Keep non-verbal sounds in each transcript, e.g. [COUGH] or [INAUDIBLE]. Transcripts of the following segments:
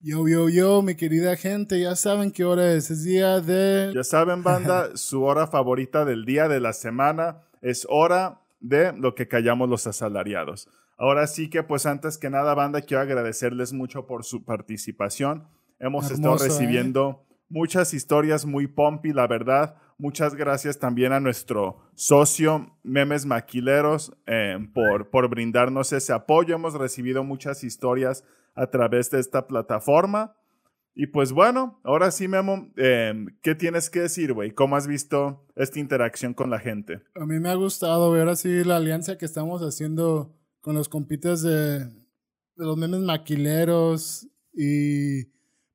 Yo, yo, yo, mi querida gente, ya saben qué hora es. Es día de. Ya saben, banda, su hora favorita del día de la semana es hora de lo que callamos los asalariados. Ahora sí que, pues antes que nada, banda, quiero agradecerles mucho por su participación. Hemos estado ¿eh? recibiendo muchas historias muy pompi, la verdad. Muchas gracias también a nuestro socio Memes Maquileros eh, por, por brindarnos ese apoyo. Hemos recibido muchas historias a través de esta plataforma. Y pues bueno, ahora sí, Memo, eh, ¿qué tienes que decir, güey? ¿Cómo has visto esta interacción con la gente? A mí me ha gustado ver así la alianza que estamos haciendo con los compitas de, de los memes maquileros y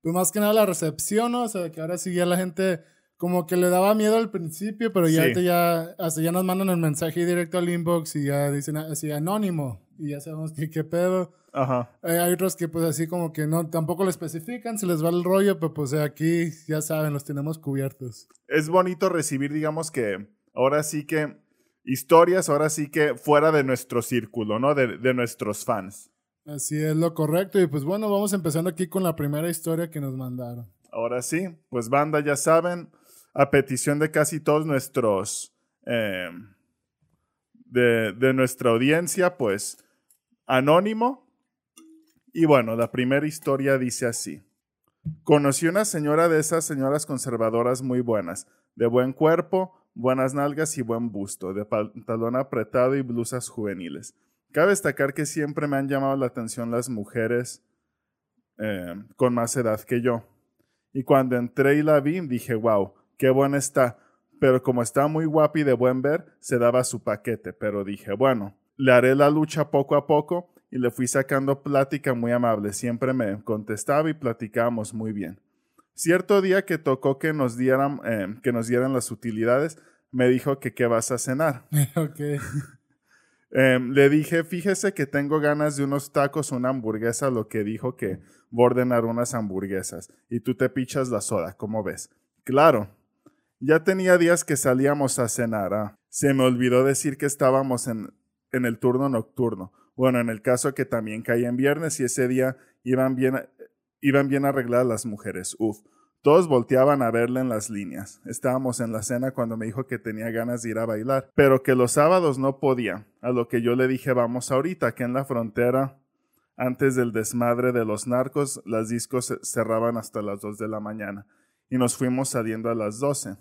pues más que nada la recepción, ¿no? O sea, que ahora sí ya la gente como que le daba miedo al principio, pero ya, Sí. ahorita ya, hasta ya nos mandan el mensaje directo al inbox y ya dicen así anónimo y ya sabemos que qué pedo. Ajá. Eh, hay otros que pues así como que no, tampoco lo especifican, se les va el rollo, pero pues aquí ya saben, los tenemos cubiertos. Es bonito recibir, digamos que, ahora sí que, historias, ahora sí que fuera de nuestro círculo, ¿no? De, de nuestros fans. Así es lo correcto. Y pues bueno, vamos empezando aquí con la primera historia que nos mandaron. Ahora sí, pues banda, ya saben, a petición de casi todos nuestros, eh, de, de nuestra audiencia, pues, anónimo. Y bueno, la primera historia dice así. Conocí una señora de esas señoras conservadoras muy buenas, de buen cuerpo, buenas nalgas y buen busto, de pantalón apretado y blusas juveniles. Cabe destacar que siempre me han llamado la atención las mujeres eh, con más edad que yo. Y cuando entré y la vi, dije, wow, qué buena está. Pero como está muy guapa y de buen ver, se daba su paquete. Pero dije, bueno, le haré la lucha poco a poco y le fui sacando plática muy amable. Siempre me contestaba y platicábamos muy bien. Cierto día que tocó que nos dieran, eh, que nos dieran las utilidades, me dijo que qué vas a cenar. [LAUGHS] [LAUGHS] Eh, le dije, fíjese que tengo ganas de unos tacos, una hamburguesa, lo que dijo que voy a ordenar unas hamburguesas y tú te pichas la soda, ¿cómo ves? Claro, ya tenía días que salíamos a cenar. ah. Se me olvidó decir que estábamos en, en el turno nocturno. Bueno, en el caso que también caía en viernes y ese día iban bien, iban bien arregladas las mujeres. Uf. Todos volteaban a verle en las líneas. Estábamos en la cena cuando me dijo que tenía ganas de ir a bailar, pero que los sábados no podía. A lo que yo le dije, vamos ahorita, que en la frontera, antes del desmadre de los narcos, las discos cerraban hasta las 2 de la mañana y nos fuimos saliendo a las 12.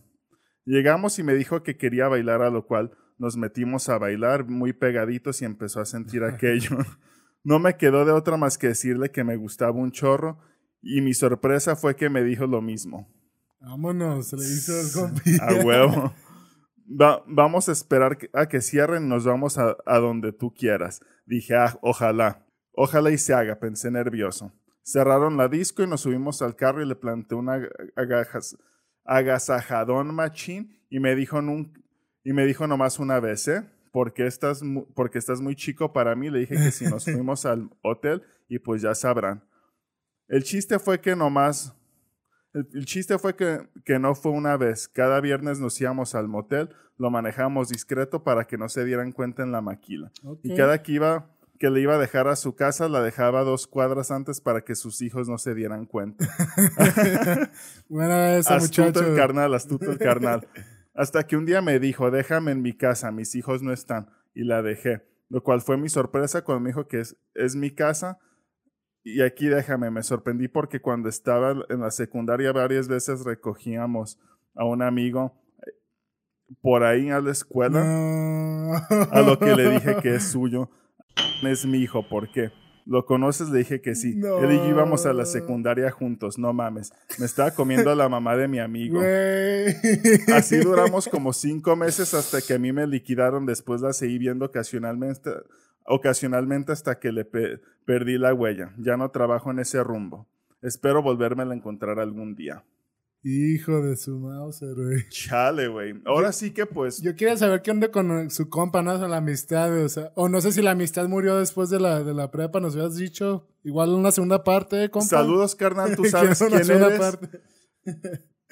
Llegamos y me dijo que quería bailar, a lo cual nos metimos a bailar muy pegaditos y empezó a sentir [LAUGHS] aquello. No me quedó de otra más que decirle que me gustaba un chorro y mi sorpresa fue que me dijo lo mismo. Vámonos, le hizo el compi. A huevo. [LAUGHS] Va- vamos a esperar a que cierren, nos vamos a, a donde tú quieras. Dije, ah, ojalá. Ojalá y se haga, pensé nervioso. Cerraron la disco y nos subimos al carro y le planté un aga- agajas- agasajadón machín y me dijo nun- y me dijo nomás una vez, ¿eh? Porque estás, mu- porque estás muy chico para mí. Le dije que si nos [LAUGHS] fuimos al hotel y pues ya sabrán. El chiste fue que nomás el, el chiste fue que, que no fue una vez. Cada viernes nos íbamos al motel, lo manejamos discreto para que no se dieran cuenta en la maquila. Y cada que iba que le iba a dejar a su casa, la dejaba dos cuadras antes para que sus hijos no se dieran cuenta. [LAUGHS] Buena esa, astuto muchacho. el carnal, astuto el carnal. [LAUGHS] Hasta que un día me dijo, déjame en mi casa, mis hijos no están. Y la dejé. Lo cual fue mi sorpresa cuando me dijo que es, es mi casa. Y aquí déjame, me sorprendí porque cuando estaba en la secundaria varias veces recogíamos a un amigo eh, por ahí a la escuela. No. A lo que le dije que es [LAUGHS] suyo. Es mi hijo, ¿por qué? ¿Lo conoces? Le dije que sí. No. Él y yo íbamos a la secundaria juntos, no mames. Me estaba comiendo a la mamá de mi amigo. Así duramos como [LAUGHS] cinco meses hasta que a mí me liquidaron. Después la seguí viendo ocasionalmente, ocasionalmente hasta que le pe- perdí la huella. Ya no trabajo en ese rumbo. Espero volverme a encontrar algún día. Hijo de su mouse, güey. Chale, güey. Ahora sí que pues... Yo quería saber qué onda con su compa, ¿no? O sea, la amistad, o sea, o no sé si la amistad murió después de la, de la prepa, nos habías dicho. Igual una segunda parte, compa. Saludos, carnal. Tú [LAUGHS] sabes una quién segunda eres. parte.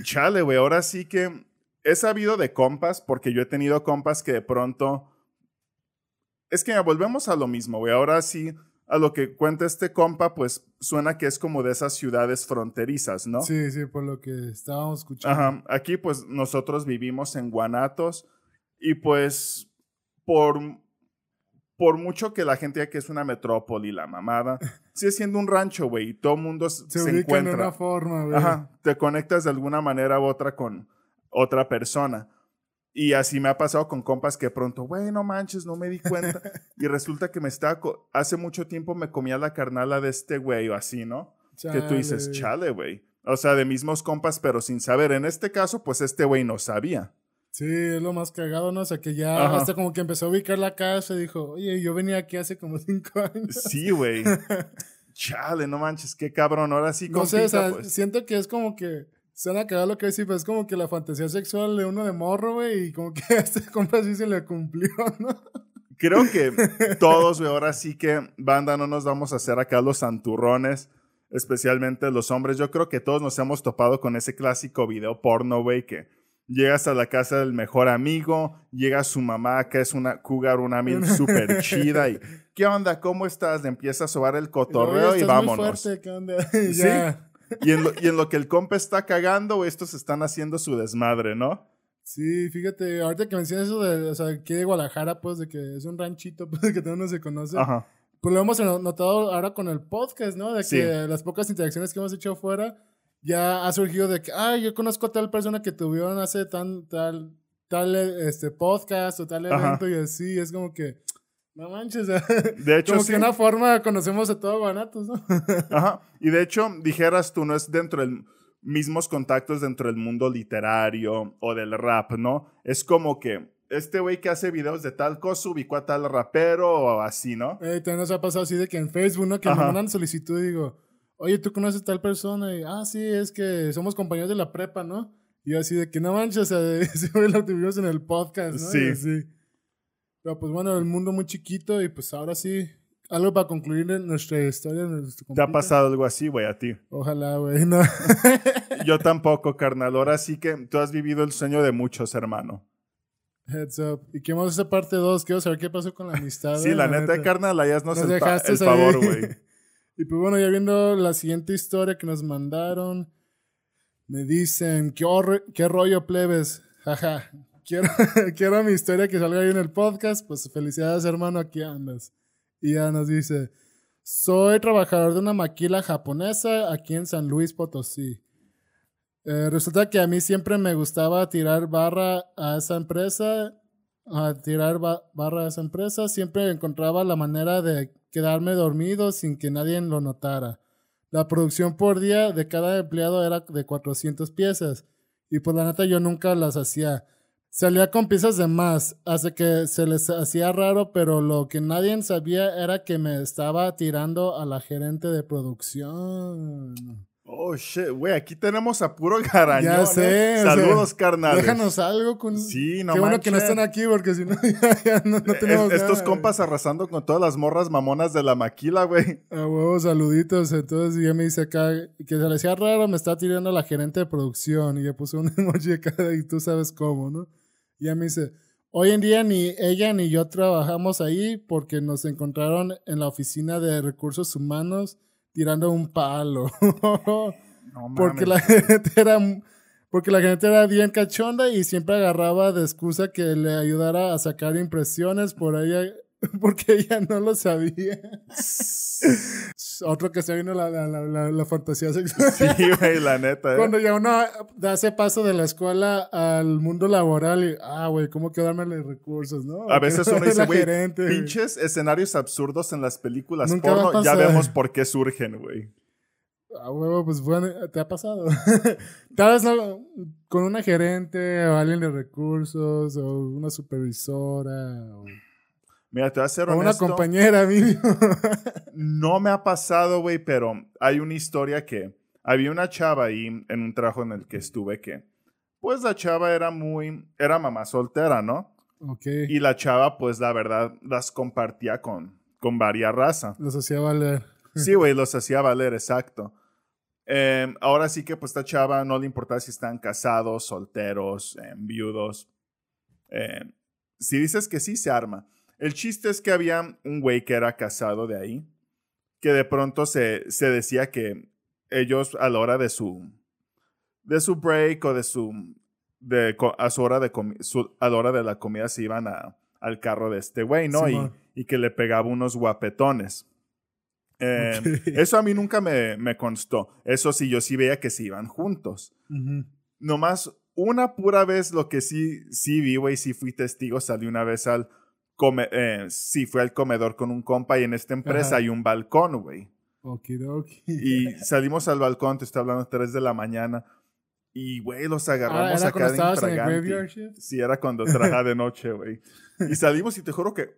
Chale, güey, ahora sí que he sabido de compas, porque yo he tenido compas que de pronto... Es que volvemos a lo mismo, güey. Ahora sí, a lo que cuenta este compa, pues suena que es como de esas ciudades fronterizas, ¿no? Sí, sí, por lo que estábamos escuchando. Ajá. Aquí, pues nosotros vivimos en Guanatos y pues por, por mucho que la gente ya que es una metrópoli, la mamada, [LAUGHS] sigue siendo un rancho, güey, y todo mundo Se, se, encuentra. de una forma, güey. Ajá, te conectas de alguna manera u otra con otra persona. Y así me ha pasado con compas que pronto, güey, no manches, no me di cuenta. [LAUGHS] y resulta que me estaba, hace mucho tiempo me comía la carnala de este güey o así, ¿no? Que tú dices, Chale. güey. O sea, de mismos compas, pero sin saber. En este caso, pues este güey no sabía. Sí, es lo más cagado, ¿no? O sea, que ya Ajá. hasta como que empezó a ubicar la casa y dijo, oye, yo venía aquí hace como cinco años. Sí, güey. [LAUGHS] chale, no manches, qué cabrón. Ahora sí, No sé, compita, o sea, pues. siento que es como que suena cagado lo que decís, pero es como que la fantasía sexual de uno de morro, güey, y como que [LAUGHS] a este compa sí se le cumplió, ¿no? Creo que [LAUGHS] todos, güey, ahora sí que, banda, no nos vamos a hacer acá los santurrones, especialmente los hombres. Yo creo que todos nos hemos topado con ese clásico video porno, güey, que llegas a la casa del mejor amigo, llega su mamá, que es una cougar, una [LAUGHS] mil súper chida, y ¿qué onda? ¿Cómo estás? Le empieza a sobar el cotorreo y estás muy vámonos. fuerte, ¿qué onda? Ya. Y en, lo, y en lo que el compa está cagando, estos están haciendo su desmadre, ¿no? Sí, fíjate, ahorita que mencionas eso de, o sea, aquí de Guadalajara, pues, de que es un ranchito, [LAUGHS] pues, que todo mundo se conoce. Ajá. Pues lo hemos notado ahora con el podcast, ¿no? De que Sí. las pocas interacciones que hemos hecho afuera, ya ha surgido de que, ah, yo conozco a tal persona que tuvieron hace tan, tal, tal, este, podcast o tal Ajá. evento y así, es como que, no manches, [LAUGHS] De hecho, como sí. que una forma conocemos a todo Guanatos, ¿no? [LAUGHS] Ajá. Y de hecho, dijeras tú, no es dentro del mismos contactos dentro del mundo literario o del rap, ¿no? Es como que este güey que hace videos de tal cosa ubicó a tal rapero o así, ¿no? Eh, también nos ha pasado así de que en Facebook, ¿no? Que Ajá. me mandan solicitud y digo, oye, ¿tú conoces a tal persona? Y, ah, sí, es que somos compañeros de la prepa, ¿no? Y yo así de que no manches, o sea, de- [LAUGHS] ese güey lo tuvimos en el podcast, ¿no? Sí. Y así. Pero pues bueno, el mundo muy chiquito y pues ahora sí, algo para concluir nuestra historia. nuestro ¿Te ha pasado algo así, güey, a ti? Ojalá, güey, no. [LAUGHS] Yo tampoco, carnal. Ahora sí que tú has vivido el sueño de muchos, hermano. Heads up. Y que vamos a hacer parte 2. Quiero saber qué pasó con la amistad. Sí, la neta, carnal, ahí haznos Nos el, dejaste el favor, güey. [LAUGHS] Y pues bueno, ya viendo la siguiente historia que nos mandaron, me dicen, ¿qué, qué rollo plebes? Jaja, quiero, [LAUGHS] quiero mi historia que salga ahí en el podcast. Pues felicidades hermano, aquí andas. Y ya nos dice, soy trabajador de una maquila japonesa aquí en San Luis Potosí. Eh, resulta que a mí siempre me gustaba tirar barra a esa empresa, a tirar ba- barra a esa empresa, siempre encontraba la manera de quedarme dormido sin que nadie lo notara. La producción por día de cada empleado era de 400 piezas y pues la neta yo nunca las hacía. Salía con piezas de más, hasta que se les hacía raro, pero lo que nadie sabía era que me estaba tirando a la gerente de producción. Oh, shit, güey, aquí tenemos a puro [LAUGHS] garañón. Ya sé, ¿eh? o sea, Saludos, carnales. Déjanos algo con. Sí, no Qué bueno que no están aquí porque si no, [LAUGHS] ya, ya no, no Es- tenemos. estos nada, compas arrasando con todas las morras mamonas de la maquila, güey. A huevo, saluditos. Entonces ya me dice acá que se le hacía raro, me está tirando la gerente de producción. Y ya puso un [LAUGHS] emoji acá y tú sabes cómo, ¿no? Y ya me dice, hoy en día ni ella ni yo trabajamos ahí porque nos encontraron en la oficina de recursos humanos tirando un palo. [LAUGHS] No porque la gente era porque la gente era bien cachonda y siempre agarraba de excusa que le ayudara a sacar impresiones por ella [LAUGHS] porque ella no lo sabía. [LAUGHS] Otro que se vino la, la, la, fantasía sexual. Sí, güey, la neta, ¿eh? Cuando ya uno da ese paso de la escuela al mundo laboral y, ah, güey, ¿cómo quedarme recursos, no? A veces uno dice, [LAUGHS] güey, pinches escenarios absurdos en las películas Nunca porno, ya vemos por qué surgen, güey. Ah, huevo, pues bueno, te ha pasado. Tal vez no con una gerente o alguien de recursos o una supervisora o, Mira, te voy a ser o una honesto. compañera mínimo. [LAUGHS] No me ha pasado, güey, pero hay una historia que había una chava ahí en un trabajo en el que estuve que, pues la chava era muy, era mamá soltera, ¿no? ok. Y la chava, pues la verdad, las compartía con, con varias razas. Los hacía valer. Sí, güey, los hacía valer, exacto. Eh, ahora sí que pues esta chava no le importaba si están casados, solteros, eh, viudos. Eh, si dices que sí, se arma. El chiste es que había un güey que era casado de ahí que de pronto se, se decía que ellos a la hora de su, de su break o de su, de, a su hora de, a la hora de la comida se iban a, al carro de este güey, ¿no? y, y, que le pegaba unos guapetones. Em, [LAUGHS] eso a mí nunca me, me, constó. Eso sí, yo sí veía que se iban juntos. Nomás una pura vez lo que sí, sí vi, güey, sí fui testigo, salí una vez al, come, eh, sí fui al comedor con un compa y en esta empresa hay un balcón, güey. Okidoki. Y salimos al balcón, te estoy hablando, 3 de la mañana. Y, güey, los ah, agarramos ah, acá de Sí, era cuando trabajaba de noche, güey. Y salimos y te juro que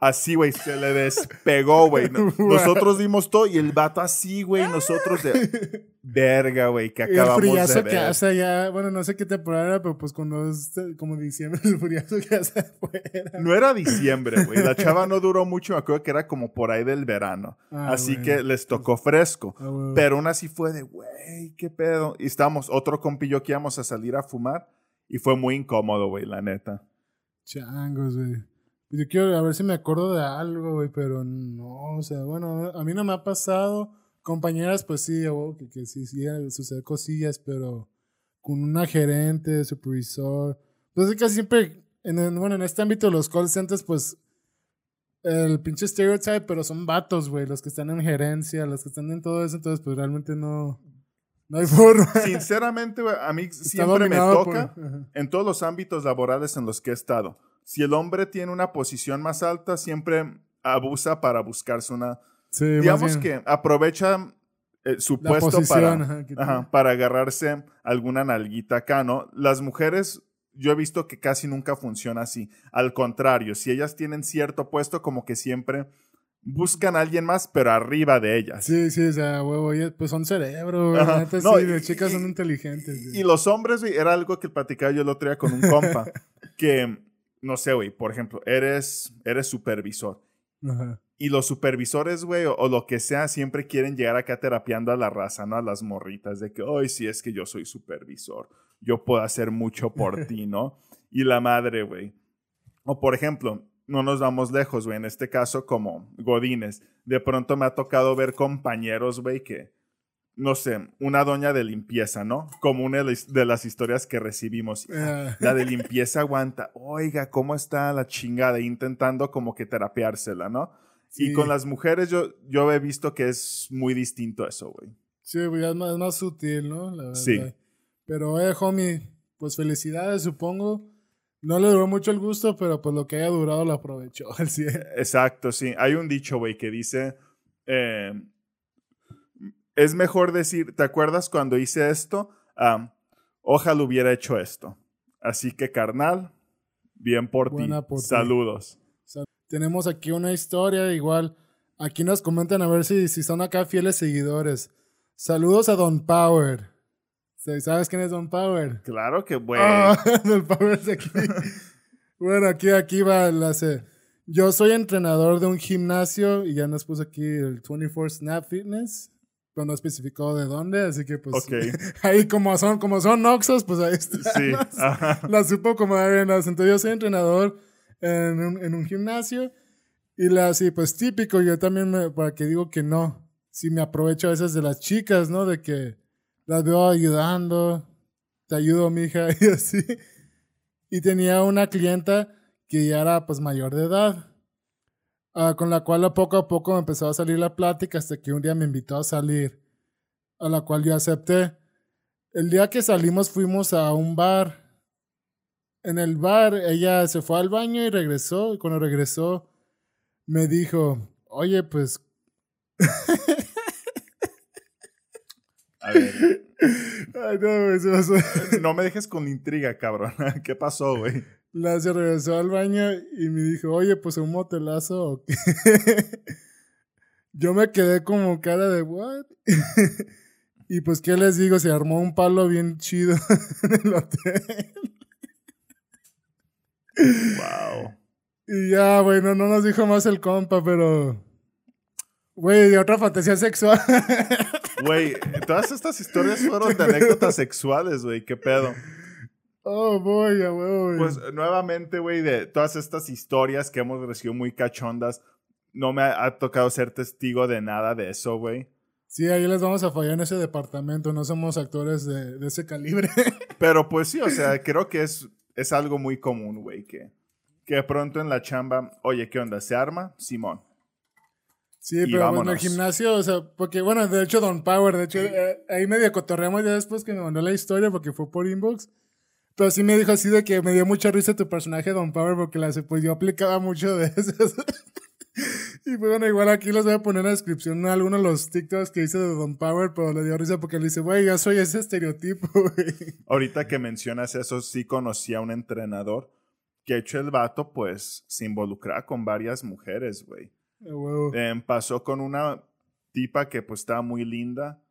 Así, güey, se le despegó, güey. [LAUGHS] Nosotros dimos todo y el vato así, güey. Nosotros de [LAUGHS] verga, güey, que acabamos el de ver. que hace ya, bueno, no sé qué temporada era, pero pues cuando es como diciembre, el friazo que hace afuera. No era diciembre, güey. La chava no duró mucho, me acuerdo que era como por ahí del verano. Ah, así que les tocó fresco. Ah, pero aún así fue de, güey, qué pedo. Y estábamos, otro compillo que íbamos a salir a fumar y fue muy incómodo, güey, la neta. Changos, güey. Yo quiero a ver si me acuerdo de algo, güey, pero no, o sea, bueno, a mí no me ha pasado. Compañeras, pues sí, que, que sí, sí, sucede cosillas, pero con una gerente, supervisor. Entonces, casi siempre, en bueno, en este ámbito de los call centers, pues el pinche stereotype, pero son vatos, güey, los que están en gerencia, los que están en todo eso, entonces, pues realmente no. No hay forma. [LAUGHS] Sinceramente, güey, a mí siempre me toca en todos los ámbitos laborales en los que he estado si el hombre tiene una posición más alta, siempre abusa para buscarse una... digamos que aprovecha eh, su puesto para, para agarrarse alguna nalguita acá, ¿no? Las mujeres, yo he visto que casi nunca funciona así. Al contrario, si ellas tienen cierto puesto, como que siempre buscan a alguien más, pero arriba de ellas. Sí, sí, o sea, huevo, pues son cerebro, no, sí, chicas son inteligentes. Y, los hombres, era algo que platicaba yo el otro día con un compa, [LAUGHS] que no sé, güey, por ejemplo, eres, eres supervisor. Y los supervisores, güey, o, lo que sea, siempre quieren llegar acá terapiando a la raza, ¿no? A las morritas, de que, hoy sí es que yo soy supervisor, yo puedo hacer mucho por [LAUGHS] ti, ¿no? Y la madre, güey. O por ejemplo, no nos vamos lejos, güey, en este caso como Godines. De pronto me ha tocado ver compañeros, güey, que no sé, una doña de limpieza, ¿no? Como una de las historias que recibimos. [LAUGHS] Ah. La de limpieza aguanta, oiga, ¿cómo está la chingada? Intentando como que terapiársela, ¿no? Y con las mujeres yo, yo he visto que es muy distinto eso, güey. Sí, güey, es más, más sutil, ¿no? La verdad. Sí. Pero, eh, homie, pues felicidades, supongo. No le duró mucho el gusto, pero pues lo que haya durado lo aprovechó [LAUGHS] Exacto, sí. Hay un dicho, güey, que dice... Eh, es mejor decir, ¿te acuerdas cuando hice esto? ojalá hubiera hecho esto. Así que, carnal, bien por ti. Saludos. Tenemos aquí una historia igual. Aquí nos comentan a ver si, si son acá fieles seguidores. Saludos a Don Power. ¿Sabes quién es Don Power? Claro que bueno. Ah, [LAUGHS] Don Power es aquí. bueno, aquí, aquí va el enlace. Yo soy entrenador de un gimnasio y ya nos puso aquí el 24 Snap Fitness pero no especificó de dónde, así que pues [LAUGHS] ahí como son, como son Noxos, pues ahí está. Sí. [LAUGHS] La supo como bien. Entonces yo soy entrenador en un, en un gimnasio y la así, pues típico, yo también me, para que digo que no, sí me aprovecho a veces de las chicas, ¿no? De que las veo ayudando, te ayudo, mija, [LAUGHS] y así. Y tenía una clienta que ya era pues mayor de edad. Ah, con la cual poco a poco me empezó a salir la plática hasta que un día me invitó a salir, a la cual yo acepté. El día que salimos fuimos a un bar. En el bar ella se fue al baño y regresó. Y cuando regresó me dijo, oye, pues... a ver. [LAUGHS] no, no me dejes con intriga, cabrón. [LAUGHS] ¿Qué pasó, güey? La se regresó al baño y me dijo, oye, pues un motelazo o qué. Yo me quedé como cara de, ¿what? [LAUGHS] y pues, ¿qué les digo? Se armó un palo bien chido [LAUGHS] en el hotel. wow. Y ya, bueno, no nos dijo más el compa, pero. Güey, de otra fantasía sexual. Güey, todas estas historias fueron de anécdotas sexuales, güey, qué pedo. Oh, boy, güey. Pues nuevamente, güey, de todas estas historias que hemos recibido muy cachondas, no me ha, ha tocado ser testigo de nada de eso, güey. Sí, ahí les vamos a fallar en ese departamento. No somos actores de, de ese calibre. [LAUGHS] Pero pues sí, o sea, creo que es, es algo muy común, güey, que, que de pronto en la chamba, oye, ¿qué onda? ¿Se arma? Simón. Sí, Y pero bueno, en el gimnasio, o sea, porque bueno, de hecho Don Power, de hecho, eh, ahí medio cotorreamos ya después que me mandó la historia porque fue por inbox. Pero sí me dijo así de que me dio mucha risa tu personaje Don Power porque la, pues yo aplicaba mucho de esas. [LAUGHS] y pues bueno, igual aquí les voy a poner en la descripción algunos de los TikToks que hice de Don Power, pero le dio risa porque le dice, güey, yo soy ese estereotipo, [LAUGHS] güey. Ahorita que mencionas eso, sí conocí a un entrenador que, hecho, el vato, pues, se involucraba con varias mujeres, güey. Em, pasó con una tipa que, pues, estaba muy linda.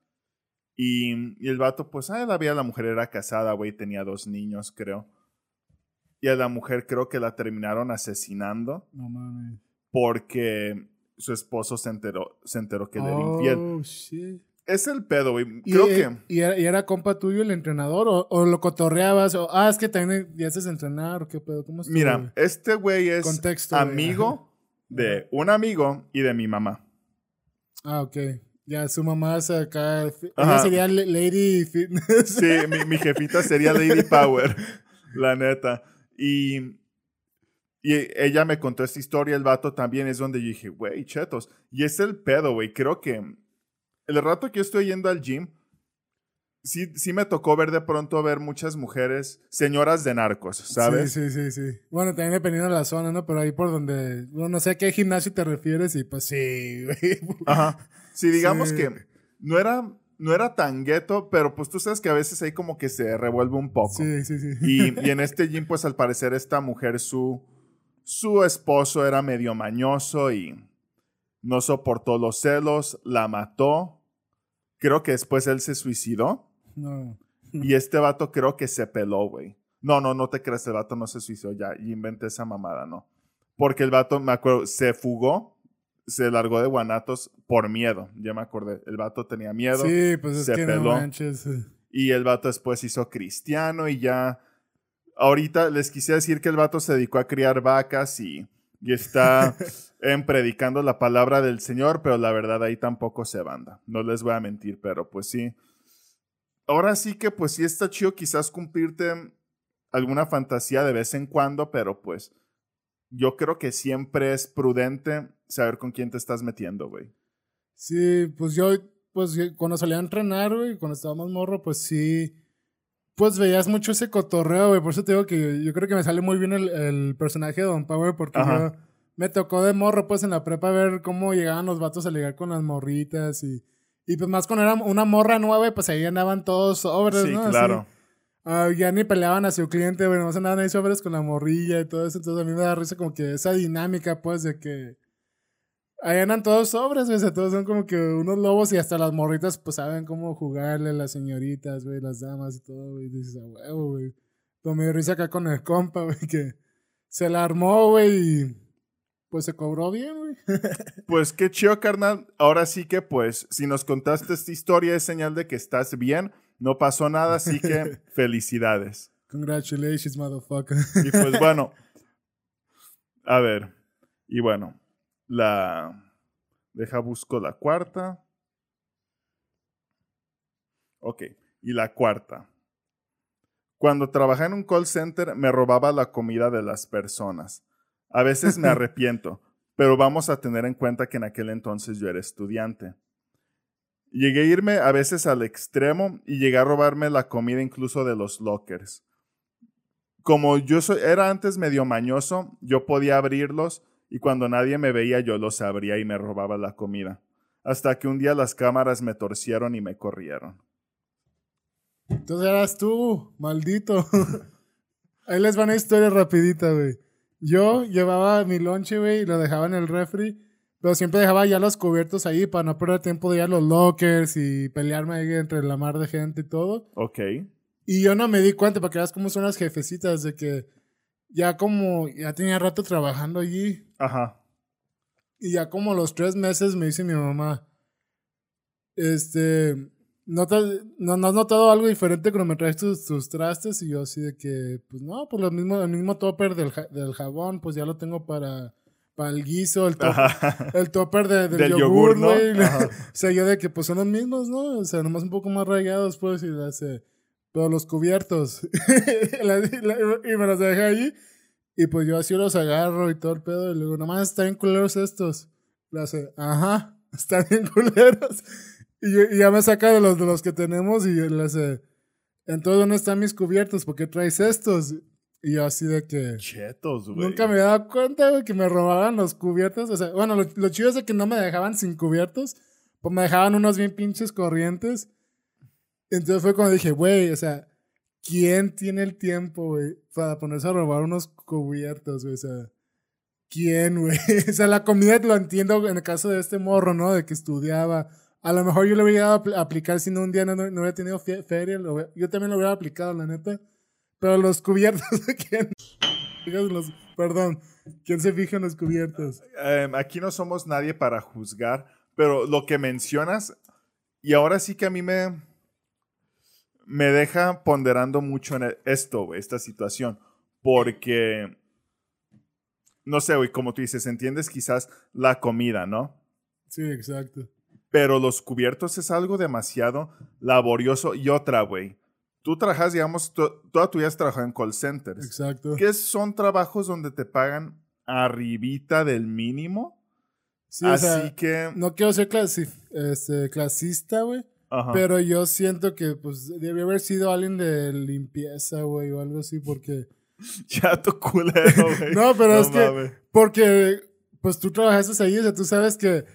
Y, y el vato, pues, ah, la vida la mujer era casada, güey, tenía dos niños, creo. Y a la mujer creo que la terminaron asesinando No mames. porque su esposo se enteró, se enteró que le era infiel. Oh, shit. Es el pedo, güey. ¿Y, Creo que... ¿y era, y era compa tuyo el entrenador? ¿O, o lo cotorreabas? O, ah, es que también ya haces entrenar. ¿o ¿Qué pedo? ¿Cómo estuvo, Mira, güey? este güey es Contexto, güey. amigo de un amigo y de mi mamá. Ah, ok. Ya, su mamá es acá. Ella sería la- Lady Fitness. Sí, mi, mi jefita sería Lady Power, la neta. Y, y ella me contó esta historia, el vato también es donde yo dije, güey, chetos. Y es el pedo, güey. Creo que el rato que yo estoy yendo al gym, sí, sí me tocó ver de pronto ver muchas mujeres, señoras de narcos, ¿sabes? Sí, sí, sí, sí. Bueno, también dependiendo de la zona, ¿no? Pero ahí por donde. Bueno, no sé a qué gimnasio te refieres y pues sí, güey. Ajá. Sí, digamos Sí. que no era, no era tan gueto, pero pues tú sabes que a veces ahí como que se revuelve un poco. Sí, sí, sí. Y, y en este gym, pues al parecer esta mujer, su, su esposo era medio mañoso y no soportó los celos, la mató. Creo que después él se suicidó No. y este vato creo que se peló, güey. No, no, no te creas, el vato no se suicidó ya y inventé esa mamada, no. Porque el vato, me acuerdo, se fugó, se largó de Guanatos por miedo, ya me acordé. El vato tenía miedo Sí, pues es se que peló. no manches. y el vato después hizo cristiano y ya. Ahorita les quisiera decir que el vato se dedicó a criar vacas y, y está [LAUGHS] em, predicando la palabra del Señor, pero la verdad ahí tampoco se banda. No les voy a mentir, pero pues sí. Ahora sí que pues sí está chido quizás cumplirte alguna fantasía de vez en cuando, pero pues yo creo que siempre es prudente saber con quién te estás metiendo, güey. Sí, pues yo, pues cuando salía a entrenar, güey, cuando estábamos morro, pues sí, pues veías mucho ese cotorreo, güey. Por eso te digo que yo, creo que me sale muy bien el, el personaje de Don Power, porque yo me tocó de morro, pues en la prepa ver cómo llegaban los vatos a ligar con las morritas y, y pues más cuando era una morra nueva, pues ahí andaban todos sobres, Sí, ¿no? Así. Ah, ya ni peleaban a su cliente, güey, nomás andaban ahí sobres con la morrilla y todo eso. Entonces a mí me da risa como que esa dinámica, pues, de que ahí andan todos sobres, güey. O sea, todos son como que unos lobos y hasta las morritas, pues, saben cómo jugarle, las señoritas, güey, las damas y todo, güey. Dices, a huevo, güey. Dio risa acá con el compa, güey, que se la armó, güey, y pues se cobró bien, güey. [LAUGHS] Pues qué chido, carnal. Ahora sí que, pues, si nos contaste esta historia es señal de que estás bien. No pasó nada, así que [LAUGHS] felicidades. Congratulations, motherfucker. Y pues [LAUGHS] bueno, a ver. Y bueno, la... Deja busco la cuarta. Ok, y la cuarta. Cuando trabajé en un call center me robaba la comida de las personas. A veces me [LAUGHS] arrepiento, pero vamos a tener en cuenta que en aquel entonces yo era estudiante. Llegué a irme a veces al extremo y llegué a robarme la comida incluso de los lockers. Como yo soy, era antes medio mañoso, yo podía abrirlos y cuando nadie me veía yo los abría y me robaba la comida. Hasta que un día las cámaras me torcieron y me corrieron. Entonces eras tú, maldito. [LAUGHS] Ahí les va una historia rapidita, güey. Yo llevaba mi lonche, güey, y lo dejaba en el refri, pero siempre dejaba ya los cubiertos ahí para no perder tiempo de ir a los lockers y pelearme ahí entre la mar de gente y todo. Ok. Y yo no me di cuenta, para que veas cómo son las jefecitas, de que ya como, ya tenía rato trabajando allí, Ajá. y ya como los tres meses me dice mi mamá, este, ¿notas, no, ¿no has notado algo diferente cuando me traes tus, tus trastes? Y yo así de que, pues no, pues lo mismo, el mismo topper del jabón, pues ya lo tengo para, para el guiso, el, top- Ajá. el topper de, del, Del yogur, ¿no? o sea, yo de que pues son los mismos, ¿no? O sea, nomás un poco más rayados, pues, y las, eh, pero los cubiertos. [LAUGHS] La- la- y me los dejé ahí. Y pues yo así los agarro y todo el pedo. Y luego, nomás están bien culeros estos. Le hace, ajá, [LAUGHS] están bien culeros. Y, yo- y ya me saca de los, de los que tenemos y le hace, entonces, ¿dónde están mis cubiertos? ¿Por qué traes estos? Y yo así de que... Chetos, güey. Nunca me había dado cuenta, güey, que me robaban los cubiertos. O sea, bueno, lo, lo chido es de que no me dejaban sin cubiertos. Pues me dejaban unos bien pinches corrientes. Entonces fue cuando dije, güey, o sea, ¿quién tiene el tiempo, güey, para ponerse a robar unos cubiertos, güey? O sea, ¿quién, güey? [LAUGHS] O sea, la comida lo entiendo en el caso de este morro, ¿no? De que estudiaba. A lo mejor yo lo hubiera llegado a apl- aplicar si no un día no, no hubiera tenido feria. yo también lo hubiera aplicado, la neta. Pero los cubiertos, [LAUGHS] ¿quién? Los, perdón, ¿quién se fija en los cubiertos? Em, aquí no somos nadie para juzgar, pero lo que mencionas, y ahora sí que a mí me, me deja ponderando mucho en e- esto, esta situación, porque, no sé, güey, como tú dices, entiendes quizás la comida, ¿no? Sí, exacto. Pero los cubiertos es algo demasiado laborioso. Y otra, güey, tú trabajas, digamos, to- toda tu vida has trabajado en call centers. Exacto. que son trabajos donde te pagan arribita del mínimo. Sí, o Así sea, que. no quiero ser clasi- este, clasista, güey. Ajá. Pero yo siento que, pues, debía haber sido alguien de limpieza, güey, o algo así, porque... [LAUGHS] Chato culero, [LAUGHS] güey. No, pero es que-. Porque, pues, tú trabajaste ahí, o sea, tú sabes que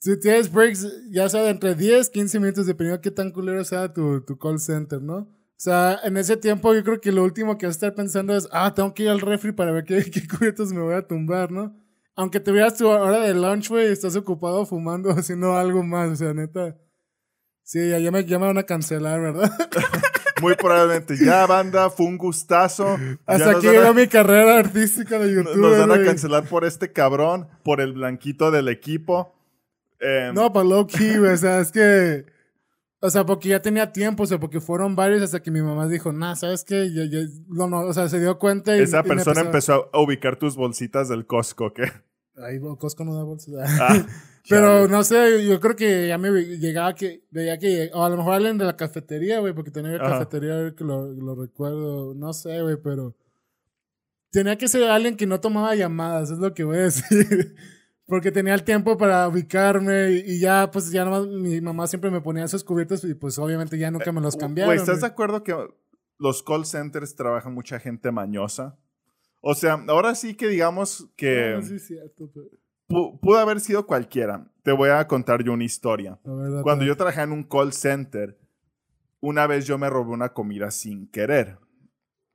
si tienes breaks, ya sea de entre 10, 15 minutos, dependiendo de qué tan culero sea tu, tu call center, ¿no? O sea, en ese tiempo yo creo que lo último que vas a estar pensando es, ah, tengo que ir al refri para ver qué, [LAUGHS] qué cubiertos me voy a tumbar, ¿no? Aunque tuvieras tu hora de lunch, güey, estás ocupado fumando, [LAUGHS] haciendo algo más, o sea, neta. Sí, ya, ya me, ya me van a cancelar, ¿verdad? [LAUGHS] Muy probablemente. Ya, banda, fue un gustazo. Hasta aquí a- llegó mi carrera artística de YouTube. Nos van a cancelar por este cabrón, por el blanquito del equipo. Em, No, pues low key, güey. O sea, es que. O sea, porque ya tenía tiempo, o sea, porque fueron varios hasta que mi mamá dijo, nah, ¿sabes qué? No, no, o sea, se dio cuenta y. esa y persona empezó a ubicar tus bolsitas del Costco, ¿qué? Bo- Costco no da bolsas. Ah, [LAUGHS] Pero no sé, yo creo que ya me llegaba que. Veía que. O a lo mejor alguien de la cafetería, güey, porque tenía Ajá. cafetería, que lo, lo recuerdo. No sé, güey, pero. Tenía que ser alguien que no tomaba llamadas, es lo que voy a decir. [LAUGHS] Porque tenía el tiempo para ubicarme y, y ya, pues ya nomás mi mamá siempre me ponía esos cubiertos y pues obviamente ya nunca me los cambiaron. Güey, ¿estás de acuerdo que los call centers trabajan mucha gente mañosa? O sea, ahora sí que digamos que Ah, sí, cierto, pero- pu- pudo haber sido cualquiera. Te voy a contar yo una historia. verdad, Cuando yo trabajaba en un call center, una vez yo me robé una comida sin querer.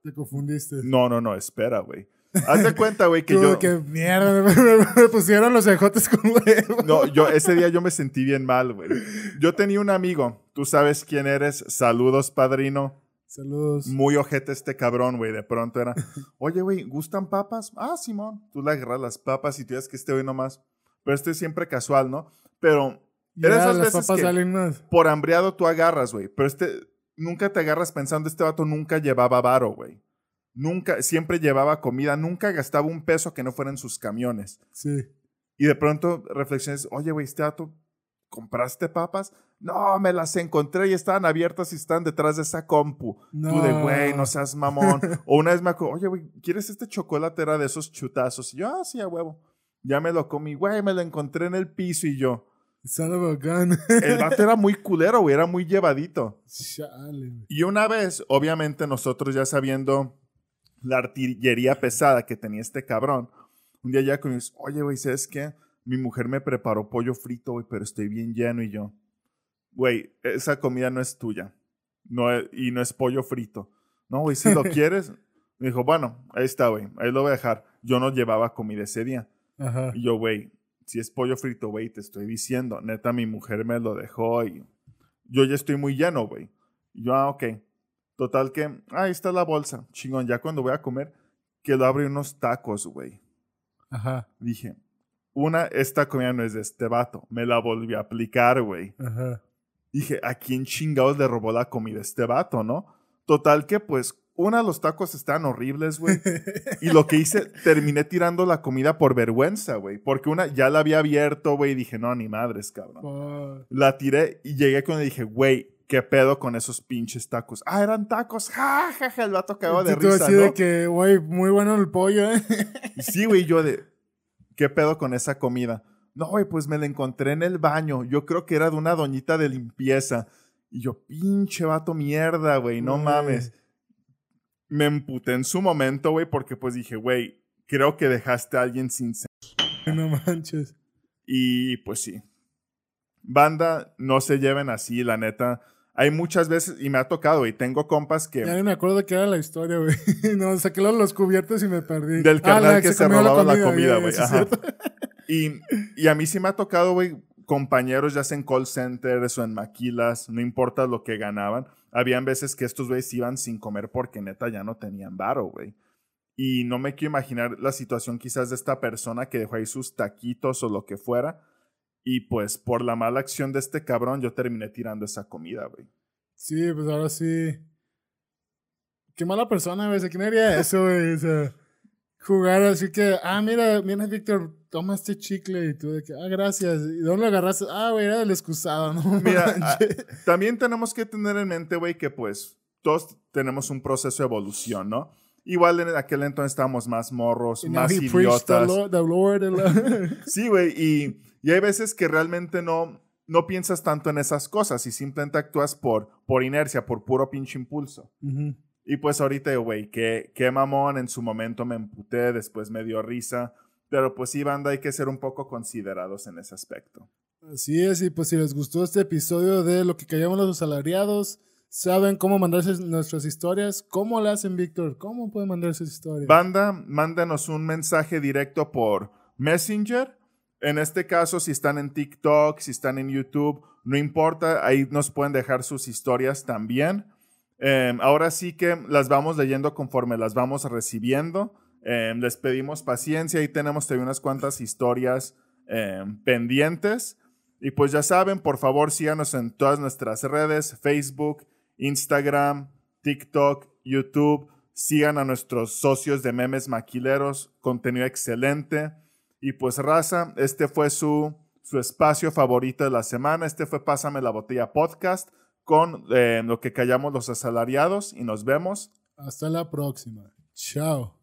Te confundiste. No, no, no, espera, güey. Haz de cuenta, güey, que yo... que mierda, me, [LAUGHS] pusieron los ejotes con huevo. No, yo ese día yo me sentí bien mal, güey. Yo tenía un amigo, tú sabes quién eres, saludos, padrino. Saludos. Muy ojete este cabrón, güey. De pronto era, oye, güey, ¿gustan papas? Ah, Simón. Tú le agarras las papas y tú dices que este hoy nomás. Pero este es siempre casual, ¿no? Pero era esas las veces papas que salen más. por hambriado tú agarras, güey. Pero este, nunca te agarras pensando, este vato nunca llevaba varo, güey. Nunca, siempre llevaba comida, nunca gastaba un peso que no fuera en sus camiones. Sí. Y de pronto reflexiones, oye, güey, este vato, ¿compraste papas? No, me las encontré y estaban abiertas y están detrás de esa compu. Tú de, No. güey, no seas mamón. o una vez me acuerdo, oye, güey, ¿quieres este chocolate? Era de esos chutazos. Y yo, ah, sí, a huevo. Ya me lo comí, güey, me lo encontré en el piso y yo. El vato era muy culero, güey, era muy llevadito. Chale. Y una vez, obviamente, nosotros ya sabiendo la artillería pesada que tenía este cabrón, un día ya con mis, oye, güey, ¿sabes qué? Mi mujer me preparó pollo frito, güey, pero estoy bien lleno y yo, güey, esa comida no es tuya. No, es- y no es pollo frito. No, güey, si lo [LAUGHS] quieres. Me dijo, bueno, ahí está, güey, ahí lo voy a dejar. Yo no llevaba comida ese día. Ajá. Y yo, güey, si es pollo frito, güey, te estoy diciendo. Neta, mi mujer me lo dejó y yo ya estoy muy lleno, güey. Yo, ah, ok. Total que, ah, ahí está la bolsa. Chingón, ya cuando voy a comer, que lo abre unos tacos, güey. Ajá. Dije, una, esta comida no es de este vato. Me la volví a aplicar, güey. Ajá. Dije, ¿a quién chingados le robó la comida este vato, no? Total que, pues, una, los tacos estaban horribles, güey. Y lo que hice, [LAUGHS] terminé tirando la comida por vergüenza, güey. Porque una, ya la había abierto, güey, y dije, no, ni madres, cabrón. Oh, La tiré y llegué cuando dije, güey, ¿qué pedo con esos pinches tacos? Ah, eran tacos. Ja, ja, ja, el vato cagado de risa, así ¿no? de que, güey, muy bueno el pollo, ¿eh? Sí, güey, yo de, ¿qué pedo con esa comida? No, güey, pues me la encontré en el baño. Yo creo que era de una doñita de limpieza. Y yo, pinche vato mierda, güey, no mames. Me emputé en su momento, güey, porque pues dije, güey, creo que dejaste a alguien sin... se- [LAUGHS] No manches. Y pues sí. Banda, no se lleven así, la neta. Hay muchas veces, y me ha tocado, y tengo compas que... Ya ni me acuerdo de qué era la historia, güey. [LAUGHS] No, saqué los- cubiertos y me perdí. Del Ah, carnal la que se robaba la comida, güey. Y, y a mí sí me ha tocado, güey, compañeros ya sea en call centers o en maquilas, no importa lo que ganaban. Habían veces que estos güeyes iban sin comer porque neta ya no tenían varo, güey. Y no me quiero imaginar la situación quizás de esta persona que dejó ahí sus taquitos o lo que fuera. Y pues por la mala acción de este cabrón yo terminé tirando esa comida, güey. Sí, pues ahora sí. Qué mala persona, güey. ¿quién haría eso, güey? O sea, jugar así que, ah, mira, mira, Víctor, toma este chicle y tú de que, ah, gracias. ¿Y dónde lo agarraste? Ah, güey, era del excusado, [LAUGHS] ¿no? Mira, ah, también tenemos que tener en mente, güey, que pues todos tenemos un proceso de evolución, ¿no? Igual en aquel entonces estábamos más morros, now más the idiotas. Lord, the Lord, the Lord. [LAUGHS] Sí, güey, y, y hay veces que realmente no, no piensas tanto en esas cosas y simplemente actúas por, por inercia, por puro pinche impulso. Y pues ahorita, güey, qué, qué mamón, en su momento me emputé, después me dio risa, pero pues sí, banda, hay que ser un poco considerados en ese aspecto. Así es, y pues si les gustó este episodio de lo que callamos los asalariados, saben cómo mandarse nuestras historias. ¿Cómo le hacen, Víctor? ¿Cómo pueden mandar sus historias? Banda, mándanos un mensaje directo por Messenger. En este caso, si están en TikTok, si están en YouTube, no importa, ahí nos pueden dejar sus historias también. Eh, ahora sí que las vamos leyendo conforme las vamos recibiendo. Eh, les pedimos paciencia y tenemos todavía unas cuantas historias eh, pendientes. Y pues ya saben, por favor síganos en todas nuestras redes, Facebook, Instagram, TikTok, YouTube. Sigan a nuestros socios de memes maquileros, contenido excelente. Y pues raza, este fue su, su espacio favorito de la semana. Este fue Pásame la Botella Podcast con eh, lo que callamos los asalariados y nos vemos Hasta la próxima. Chao.